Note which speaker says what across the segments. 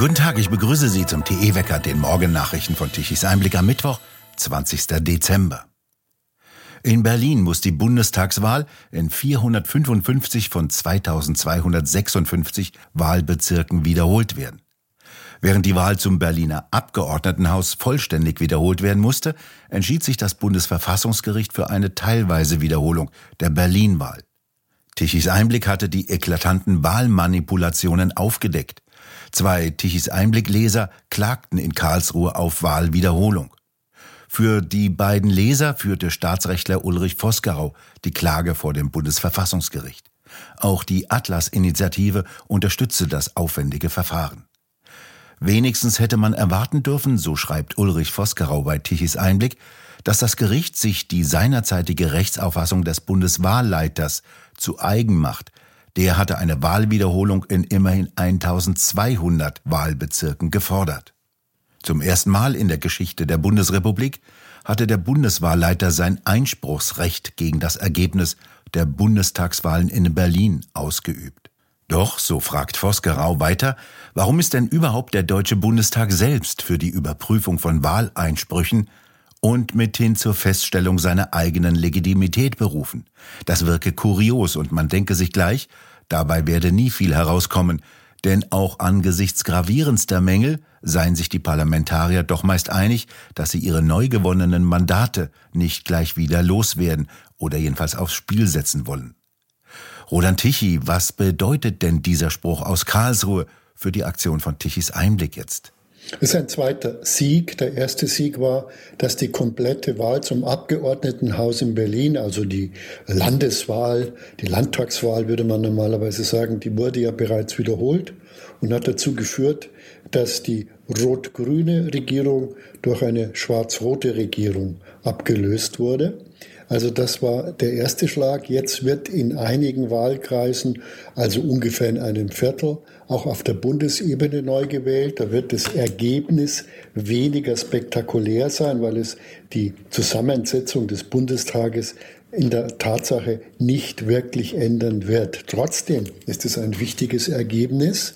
Speaker 1: Guten Tag, ich begrüße Sie zum TE-Wecker, den Morgennachrichten von Tichys Einblick am Mittwoch, 20. Dezember. In Berlin muss die Bundestagswahl in 455 von 2256 Wahlbezirken wiederholt werden. Während die Wahl zum Berliner Abgeordnetenhaus vollständig wiederholt werden musste, entschied sich das Bundesverfassungsgericht für eine teilweise Wiederholung der Berlin-Wahl. Tichys Einblick hatte die eklatanten Wahlmanipulationen aufgedeckt. Zwei Tichys Einblick-Leser klagten in Karlsruhe auf Wahlwiederholung. Für die beiden Leser führte Staatsrechtler Ulrich Vosgerau die Klage vor dem Bundesverfassungsgericht. Auch die Atlas-Initiative unterstützte das aufwendige Verfahren. Wenigstens hätte man erwarten dürfen, so schreibt Ulrich Vosgerau bei Tichys Einblick, dass das Gericht sich die seinerzeitige Rechtsauffassung des Bundeswahlleiters zu eigen macht, der hatte eine Wahlwiederholung in immerhin 1200 Wahlbezirken gefordert. Zum ersten Mal in der Geschichte der Bundesrepublik hatte der Bundeswahlleiter sein Einspruchsrecht gegen das Ergebnis der Bundestagswahlen in Berlin ausgeübt. Doch, so fragt Vosgerau weiter, warum ist denn überhaupt der Deutsche Bundestag selbst für die Überprüfung von Wahleinsprüchen und mithin zur Feststellung seiner eigenen Legitimität berufen. Das wirke kurios und man denke sich gleich, dabei werde nie viel herauskommen, denn auch angesichts gravierendster Mängel seien sich die Parlamentarier doch meist einig, dass sie ihre neu gewonnenen Mandate nicht gleich wieder loswerden oder jedenfalls aufs Spiel setzen wollen. Roland Tichy, was bedeutet denn dieser Spruch aus Karlsruhe für die Aktion von Tichys Einblick jetzt?
Speaker 2: Das ist ein zweiter Sieg. Der erste Sieg war, dass die komplette Wahl zum Abgeordnetenhaus in Berlin, also die Landeswahl, die Landtagswahl würde man normalerweise sagen, die wurde ja bereits wiederholt und hat dazu geführt, dass die rot-grüne Regierung durch eine schwarz-rote Regierung abgelöst wurde. Also das war der erste Schlag. Jetzt wird in einigen Wahlkreisen, also ungefähr in einem Viertel, auch auf der Bundesebene neu gewählt. Da wird das Ergebnis weniger spektakulär sein, weil es die Zusammensetzung des Bundestages in der Tatsache nicht wirklich ändern wird. Trotzdem ist es ein wichtiges Ergebnis,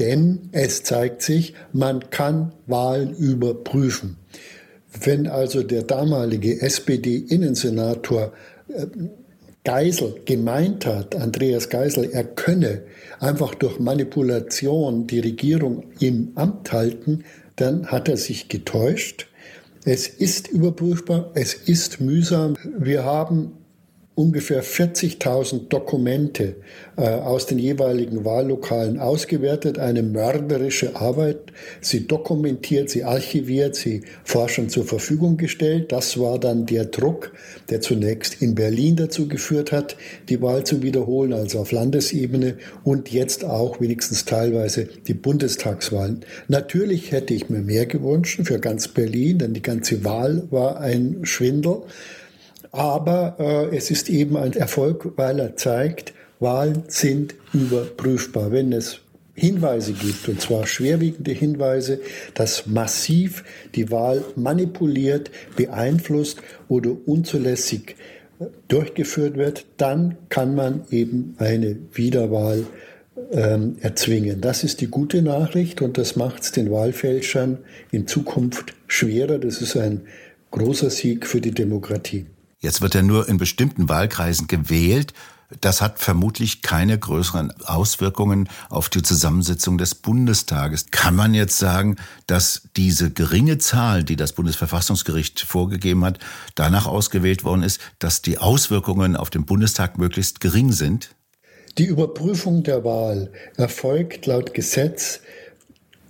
Speaker 2: denn es zeigt sich, man kann Wahlen überprüfen. Wenn also der damalige SPD-Innensenator äh, Geisel gemeint hat, Andreas Geisel, er könne einfach durch Manipulation die Regierung im Amt halten, dann hat er sich getäuscht. Es ist überprüfbar, es ist mühsam. Wir haben ungefähr 40.000 Dokumente äh, aus den jeweiligen Wahllokalen ausgewertet. Eine mörderische Arbeit. Sie dokumentiert, sie archiviert, sie Forschern zur Verfügung gestellt. Das war dann der Druck, der zunächst in Berlin dazu geführt hat, die Wahl zu wiederholen, also auf Landesebene und jetzt auch wenigstens teilweise die Bundestagswahlen. Natürlich hätte ich mir mehr gewünscht für ganz Berlin, denn die ganze Wahl war ein Schwindel. Aber äh, es ist eben ein Erfolg, weil er zeigt, Wahlen sind überprüfbar. Wenn es Hinweise gibt, und zwar schwerwiegende Hinweise, dass massiv die Wahl manipuliert, beeinflusst oder unzulässig äh, durchgeführt wird, dann kann man eben eine Wiederwahl ähm, erzwingen. Das ist die gute Nachricht und das macht es den Wahlfälschern in Zukunft schwerer. Das ist ein großer Sieg für die Demokratie.
Speaker 1: Jetzt wird er nur in bestimmten Wahlkreisen gewählt. Das hat vermutlich keine größeren Auswirkungen auf die Zusammensetzung des Bundestages. Kann man jetzt sagen, dass diese geringe Zahl, die das Bundesverfassungsgericht vorgegeben hat, danach ausgewählt worden ist, dass die Auswirkungen auf den Bundestag möglichst gering sind?
Speaker 2: Die Überprüfung der Wahl erfolgt laut Gesetz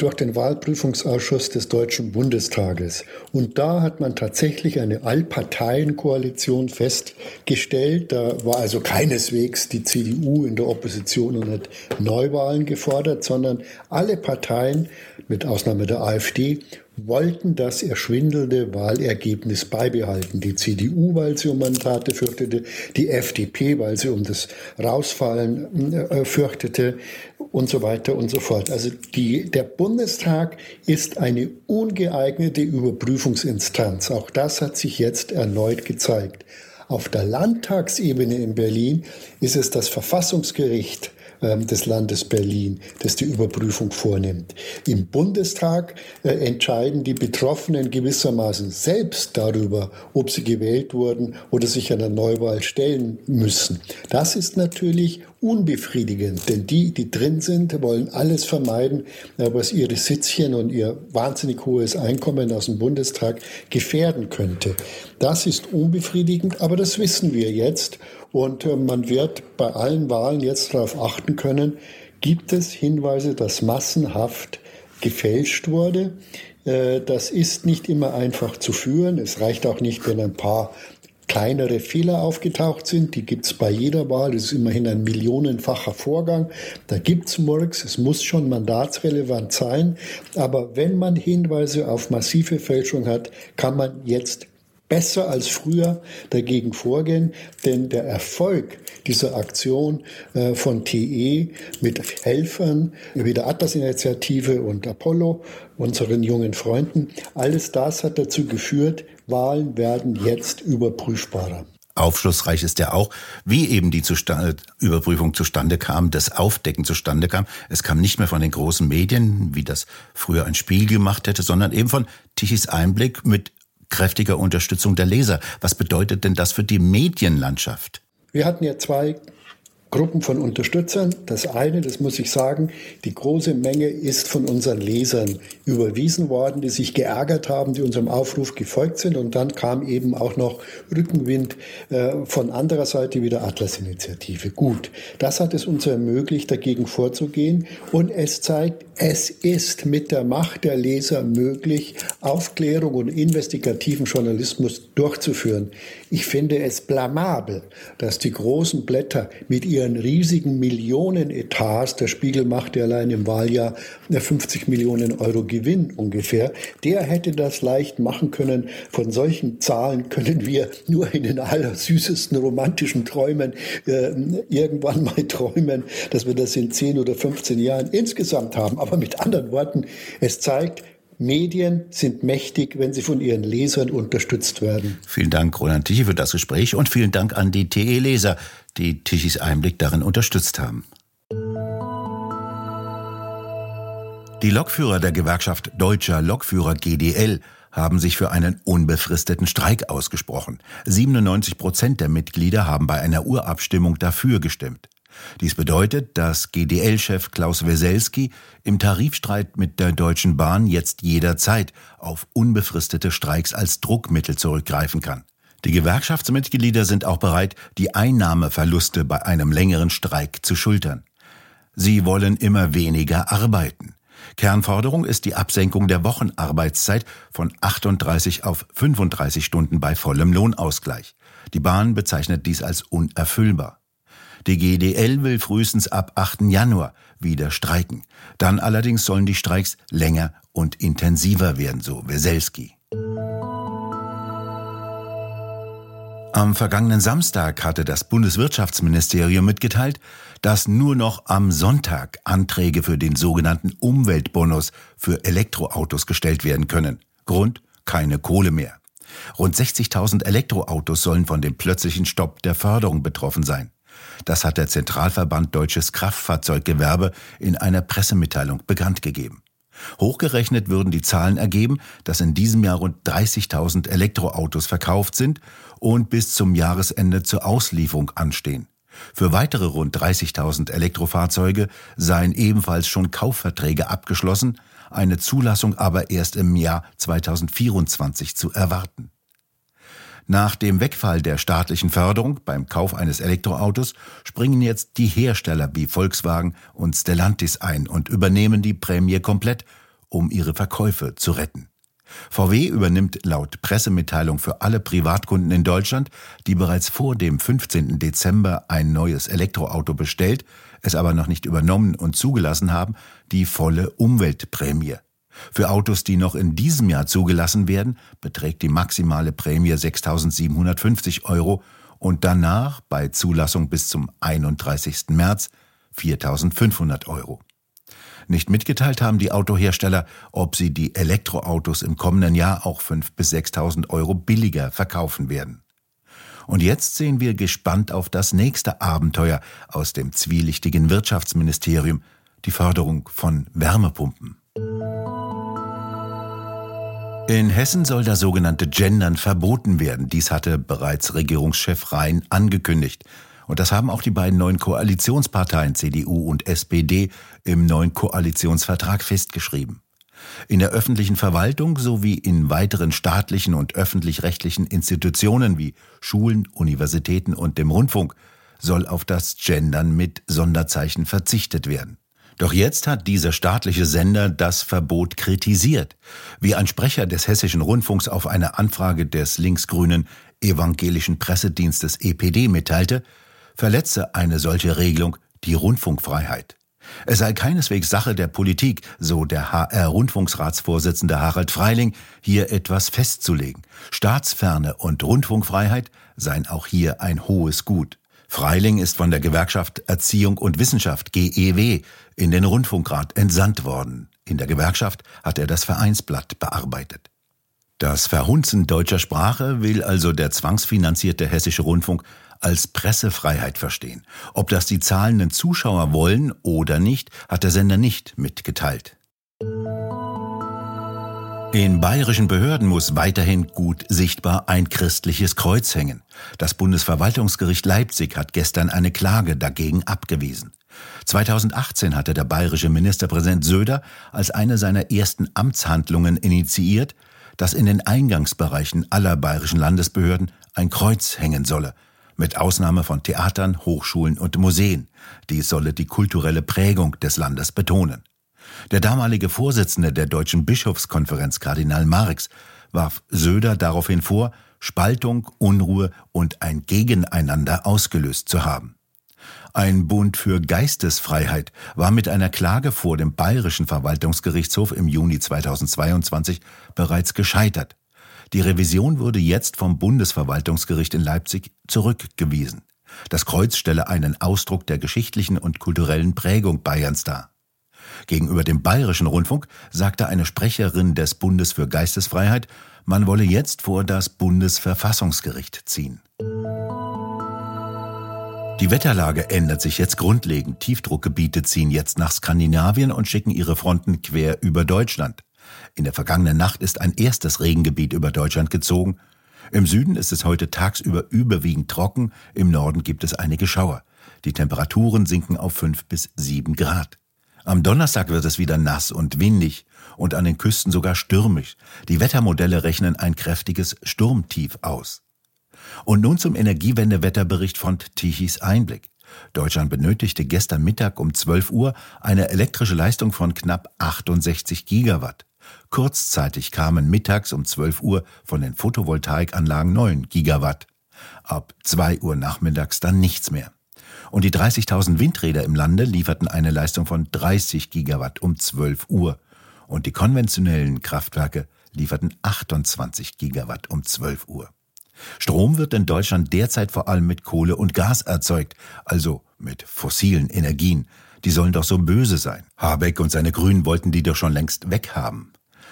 Speaker 2: durch den Wahlprüfungsausschuss des Deutschen Bundestages. Und da hat man tatsächlich eine Allparteienkoalition festgestellt. Da war also keineswegs die CDU in der Opposition und hat Neuwahlen gefordert, sondern alle Parteien, mit Ausnahme der AfD, wollten das erschwindelnde Wahlergebnis beibehalten. Die CDU, weil sie um Mandate fürchtete, die FDP, weil sie um das Rausfallen äh, fürchtete und so weiter und so fort. Also die, der Bundestag ist eine ungeeignete Überprüfungsinstanz. Auch das hat sich jetzt erneut gezeigt. Auf der Landtagsebene in Berlin ist es das Verfassungsgericht, des Landes Berlin, das die Überprüfung vornimmt. Im Bundestag äh, entscheiden die Betroffenen gewissermaßen selbst darüber, ob sie gewählt wurden oder sich einer Neuwahl stellen müssen. Das ist natürlich unbefriedigend, denn die, die drin sind, wollen alles vermeiden, was ihre Sitzchen und ihr wahnsinnig hohes Einkommen aus dem Bundestag gefährden könnte. Das ist unbefriedigend, aber das wissen wir jetzt und äh, man wird bei allen Wahlen jetzt darauf achten können, gibt es Hinweise, dass massenhaft gefälscht wurde. Äh, das ist nicht immer einfach zu führen. Es reicht auch nicht, wenn ein paar kleinere Fehler aufgetaucht sind. Die gibt es bei jeder Wahl. Das ist immerhin ein millionenfacher Vorgang. Da gibt es Murks. Es muss schon mandatsrelevant sein. Aber wenn man Hinweise auf massive Fälschung hat, kann man jetzt besser als früher dagegen vorgehen, denn der Erfolg dieser Aktion äh, von TE mit Helfern wie der Atlas-Initiative und Apollo, unseren jungen Freunden, alles das hat dazu geführt, Wahlen werden jetzt überprüfbarer.
Speaker 1: Aufschlussreich ist ja auch, wie eben die Zustande, Überprüfung zustande kam, das Aufdecken zustande kam. Es kam nicht mehr von den großen Medien, wie das früher ein Spiel gemacht hätte, sondern eben von Tichys Einblick mit kräftiger Unterstützung der Leser. Was bedeutet denn das für die Medienlandschaft?
Speaker 2: Wir hatten ja zwei Gruppen von Unterstützern. Das eine, das muss ich sagen, die große Menge ist von unseren Lesern überwiesen worden, die sich geärgert haben, die unserem Aufruf gefolgt sind. Und dann kam eben auch noch Rückenwind äh, von anderer Seite wie der Atlas-Initiative. Gut, das hat es uns ermöglicht, dagegen vorzugehen. Und es zeigt, es ist mit der Macht der Leser möglich, Aufklärung und investigativen Journalismus durchzuführen. Ich finde es blamabel, dass die großen Blätter mit ihren riesigen Millionen-Etats, der Spiegel machte allein im Wahljahr 50 Millionen Euro Gewinn ungefähr, der hätte das leicht machen können. Von solchen Zahlen können wir nur in den allersüßesten romantischen Träumen äh, irgendwann mal träumen, dass wir das in 10 oder 15 Jahren insgesamt haben. Aber mit anderen Worten, es zeigt, Medien sind mächtig, wenn sie von ihren Lesern unterstützt werden.
Speaker 1: Vielen Dank, Roland Tichy, für das Gespräch und vielen Dank an die TE-Leser, die Tichys Einblick darin unterstützt haben. Die Lokführer der Gewerkschaft Deutscher Lokführer GDL haben sich für einen unbefristeten Streik ausgesprochen. 97 Prozent der Mitglieder haben bei einer Urabstimmung dafür gestimmt. Dies bedeutet, dass GDL-Chef Klaus Weselski im Tarifstreit mit der Deutschen Bahn jetzt jederzeit auf unbefristete Streiks als Druckmittel zurückgreifen kann. Die Gewerkschaftsmitglieder sind auch bereit, die Einnahmeverluste bei einem längeren Streik zu schultern. Sie wollen immer weniger arbeiten. Kernforderung ist die Absenkung der Wochenarbeitszeit von 38 auf 35 Stunden bei vollem Lohnausgleich. Die Bahn bezeichnet dies als unerfüllbar. Die GDL will frühestens ab 8. Januar wieder streiken. Dann allerdings sollen die Streiks länger und intensiver werden, so Weselski. Am vergangenen Samstag hatte das Bundeswirtschaftsministerium mitgeteilt, dass nur noch am Sonntag Anträge für den sogenannten Umweltbonus für Elektroautos gestellt werden können. Grund? Keine Kohle mehr. Rund 60.000 Elektroautos sollen von dem plötzlichen Stopp der Förderung betroffen sein. Das hat der Zentralverband Deutsches Kraftfahrzeuggewerbe in einer Pressemitteilung bekannt gegeben. Hochgerechnet würden die Zahlen ergeben, dass in diesem Jahr rund 30.000 Elektroautos verkauft sind und bis zum Jahresende zur Auslieferung anstehen. Für weitere rund 30.000 Elektrofahrzeuge seien ebenfalls schon Kaufverträge abgeschlossen, eine Zulassung aber erst im Jahr 2024 zu erwarten. Nach dem Wegfall der staatlichen Förderung beim Kauf eines Elektroautos springen jetzt die Hersteller wie Volkswagen und Stellantis ein und übernehmen die Prämie komplett, um ihre Verkäufe zu retten. VW übernimmt laut Pressemitteilung für alle Privatkunden in Deutschland, die bereits vor dem 15. Dezember ein neues Elektroauto bestellt, es aber noch nicht übernommen und zugelassen haben, die volle Umweltprämie. Für Autos, die noch in diesem Jahr zugelassen werden, beträgt die maximale Prämie 6.750 Euro und danach bei Zulassung bis zum 31. März 4.500 Euro. Nicht mitgeteilt haben die Autohersteller, ob sie die Elektroautos im kommenden Jahr auch 5.000 bis 6.000 Euro billiger verkaufen werden. Und jetzt sehen wir gespannt auf das nächste Abenteuer aus dem zwielichtigen Wirtschaftsministerium, die Förderung von Wärmepumpen. In Hessen soll das sogenannte Gendern verboten werden. Dies hatte bereits Regierungschef Rhein angekündigt. Und das haben auch die beiden neuen Koalitionsparteien CDU und SPD im neuen Koalitionsvertrag festgeschrieben. In der öffentlichen Verwaltung sowie in weiteren staatlichen und öffentlich-rechtlichen Institutionen wie Schulen, Universitäten und dem Rundfunk soll auf das Gendern mit Sonderzeichen verzichtet werden. Doch jetzt hat dieser staatliche Sender das Verbot kritisiert. Wie ein Sprecher des Hessischen Rundfunks auf eine Anfrage des linksgrünen evangelischen Pressedienstes EPD mitteilte, verletze eine solche Regelung die Rundfunkfreiheit. Es sei keineswegs Sache der Politik, so der HR-Rundfunksratsvorsitzende Harald Freiling, hier etwas festzulegen. Staatsferne und Rundfunkfreiheit seien auch hier ein hohes Gut. Freiling ist von der Gewerkschaft Erziehung und Wissenschaft GEW in den Rundfunkrat entsandt worden. In der Gewerkschaft hat er das Vereinsblatt bearbeitet. Das Verhunzen deutscher Sprache will also der zwangsfinanzierte hessische Rundfunk als Pressefreiheit verstehen. Ob das die zahlenden Zuschauer wollen oder nicht, hat der Sender nicht mitgeteilt. In bayerischen Behörden muss weiterhin gut sichtbar ein christliches Kreuz hängen. Das Bundesverwaltungsgericht Leipzig hat gestern eine Klage dagegen abgewiesen. 2018 hatte der bayerische Ministerpräsident Söder als eine seiner ersten Amtshandlungen initiiert, dass in den Eingangsbereichen aller bayerischen Landesbehörden ein Kreuz hängen solle, mit Ausnahme von Theatern, Hochschulen und Museen. Dies solle die kulturelle Prägung des Landes betonen. Der damalige Vorsitzende der Deutschen Bischofskonferenz, Kardinal Marx, warf Söder daraufhin vor, Spaltung, Unruhe und ein Gegeneinander ausgelöst zu haben. Ein Bund für Geistesfreiheit war mit einer Klage vor dem Bayerischen Verwaltungsgerichtshof im Juni 2022 bereits gescheitert. Die Revision wurde jetzt vom Bundesverwaltungsgericht in Leipzig zurückgewiesen. Das Kreuz stelle einen Ausdruck der geschichtlichen und kulturellen Prägung Bayerns dar. Gegenüber dem Bayerischen Rundfunk sagte eine Sprecherin des Bundes für Geistesfreiheit, man wolle jetzt vor das Bundesverfassungsgericht ziehen. Die Wetterlage ändert sich jetzt grundlegend. Tiefdruckgebiete ziehen jetzt nach Skandinavien und schicken ihre Fronten quer über Deutschland. In der vergangenen Nacht ist ein erstes Regengebiet über Deutschland gezogen. Im Süden ist es heute tagsüber überwiegend trocken, im Norden gibt es einige Schauer. Die Temperaturen sinken auf fünf bis sieben Grad. Am Donnerstag wird es wieder nass und windig und an den Küsten sogar stürmisch. Die Wettermodelle rechnen ein kräftiges Sturmtief aus. Und nun zum Energiewendewetterbericht von Tichys Einblick. Deutschland benötigte gestern Mittag um 12 Uhr eine elektrische Leistung von knapp 68 Gigawatt. Kurzzeitig kamen mittags um 12 Uhr von den Photovoltaikanlagen 9 Gigawatt. Ab 2 Uhr nachmittags dann nichts mehr und die 30.000 Windräder im Lande lieferten eine Leistung von 30 Gigawatt um 12 Uhr und die konventionellen Kraftwerke lieferten 28 Gigawatt um 12 Uhr. Strom wird in Deutschland derzeit vor allem mit Kohle und Gas erzeugt, also mit fossilen Energien. Die sollen doch so böse sein. Habeck und seine Grünen wollten die doch schon längst weghaben.